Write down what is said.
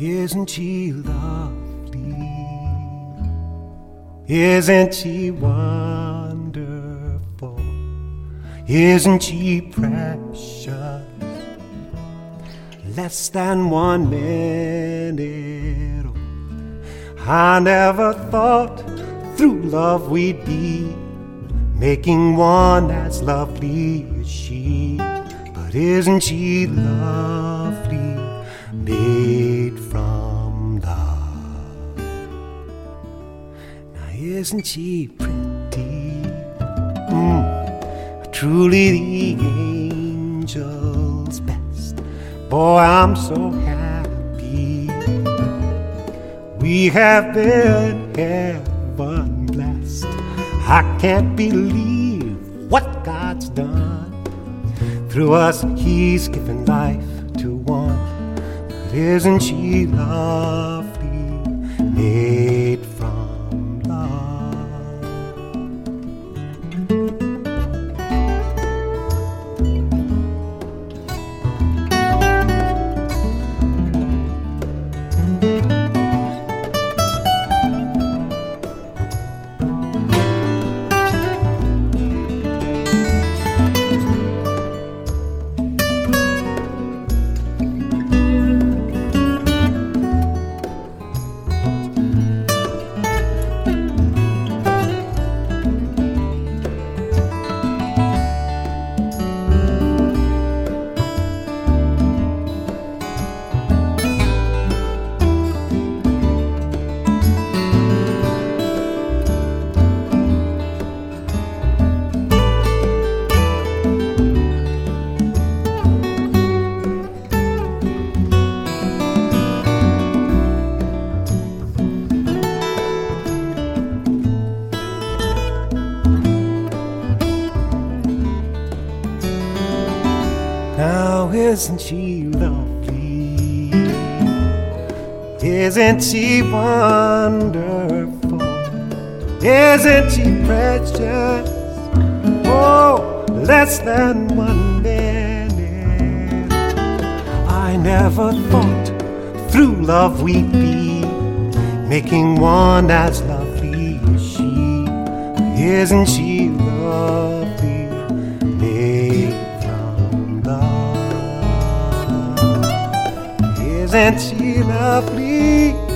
Isn't she lovely? Isn't she wonderful? Isn't she precious? Less than one minute. I never thought through love we'd be making one as lovely as she. But isn't she lovely, made isn't she pretty? Mm, truly the angel's best. Boy, I'm so happy. We have been heaven blessed. I can't believe what God's done. Through us, He's given life to one. But isn't she lovely, Now isn't she lovely? Isn't she wonderful? Isn't she precious? Oh, less than one minute. I never thought through love we'd be making one as lovely as she. Isn't she lovely? She lovely?